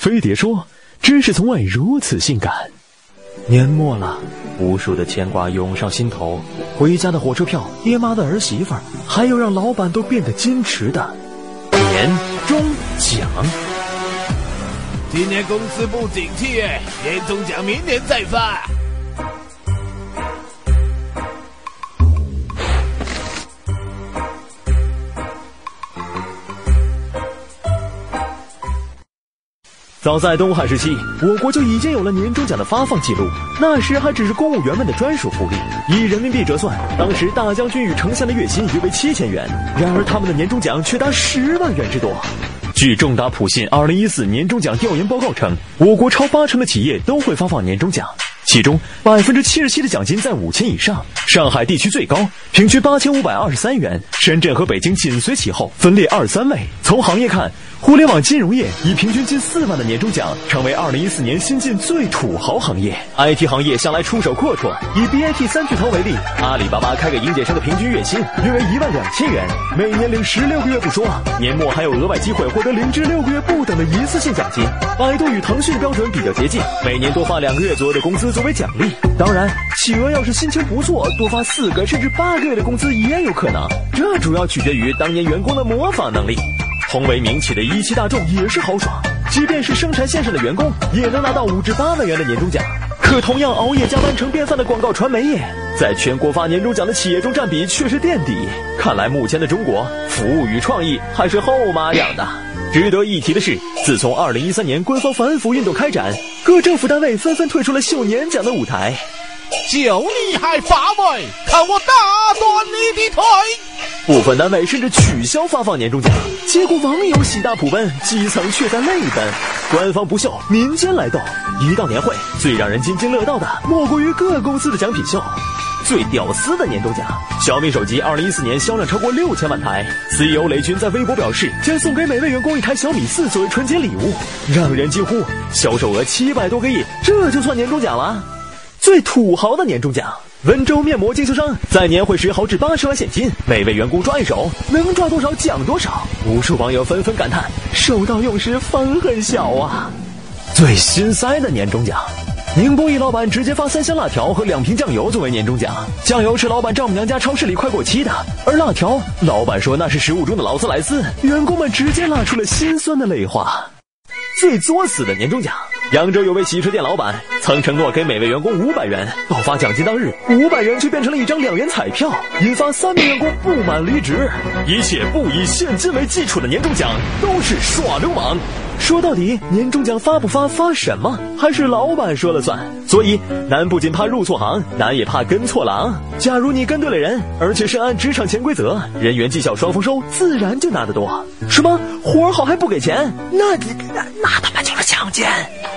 飞碟说：“知识从外如此性感。”年末了，无数的牵挂涌上心头，回家的火车票，爹妈的儿媳妇儿，还有让老板都变得矜持的年终奖。今年公司不景气，年终奖明年再发。早在东汉时期，我国就已经有了年终奖的发放记录。那时还只是公务员们的专属福利，以人民币折算，当时大将军与丞相的月薪约为七千元，然而他们的年终奖却达十万元之多。据重达普信二零一四年终奖调研报告称，我国超八成的企业都会发放年终奖。其中百分之七十七的奖金在五千以上，上海地区最高，平均八千五百二十三元，深圳和北京紧随其后，分列二三位。从行业看，互联网金融业以平均近四万的年终奖，成为二零一四年新晋最土豪行业。IT 行业向来出手阔绰，以 BAT 三巨头为例，阿里巴巴开给应届生的平均月薪约为一万两千元，每年领十六个月不说，年末还有额外机会获得零至六个月不等的一次性奖金。百度与腾讯标准比较接近，每年多发两个月左右的工资。作为奖励，当然，企鹅要是心情不错，多发四个甚至八个月的工资也有可能。这主要取决于当年员工的模仿能力。同为民企的一汽大众也是豪爽，即便是生产线上的员工，也能拿到五至八万元的年终奖。可同样熬夜加班成便饭的广告传媒业，在全国发年终奖的企业中占比却是垫底。看来目前的中国，服务与创意还是后妈养的。值得一提的是，自从二零一三年官方反腐运动开展，各政府单位纷纷退出了秀年奖的舞台。就你还发威，看我打断你的腿！部分单位甚至取消发放年终奖，结果网友喜大普奔，基层却在泪奔。官方不秀，民间来斗。一到年会，最让人津津乐道的莫过于各公司的奖品秀。最屌丝的年终奖，小米手机二零一四年销量超过六千万台。CEO 雷军在微博表示，将送给每位员工一台小米四作为春节礼物，让人惊呼。销售额七百多个亿，这就算年终奖了？最土豪的年终奖，温州面膜经销商在年会时豪掷八十万现金，每位员工抓一手，能抓多少奖多少。无数网友纷纷感叹：手到用时方恨小啊！最心塞的年终奖。宁波一老板直接发三箱辣条和两瓶酱油作为年终奖，酱油是老板丈母娘家超市里快过期的，而辣条，老板说那是食物中的劳斯莱斯，员工们直接辣出了心酸的泪花。最作死的年终奖，扬州有位洗车店老板曾承诺给每位员工五百元，爆发奖金当日，五百元却变成了一张两元彩票，引发三名员工不满离职。一切不以现金为基础的年终奖都是耍流氓。说到底，年终奖发不发，发什么，还是老板说了算。所以，难不仅怕入错行，难也怕跟错郎。假如你跟对了人，而且是按职场潜规则，人员绩效双丰收，自然就拿得多。什么活好还不给钱？那那那他妈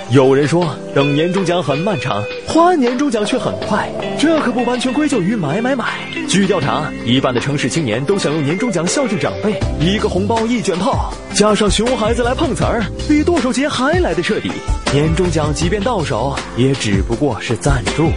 有人说，等年终奖很漫长，花年终奖却很快，这可不完全归咎于买买买。据调查，一半的城市青年都想用年终奖孝敬长辈，一个红包一卷炮，加上熊孩子来碰瓷儿，比剁手节还来的彻底。年终奖即便到手，也只不过是赞助。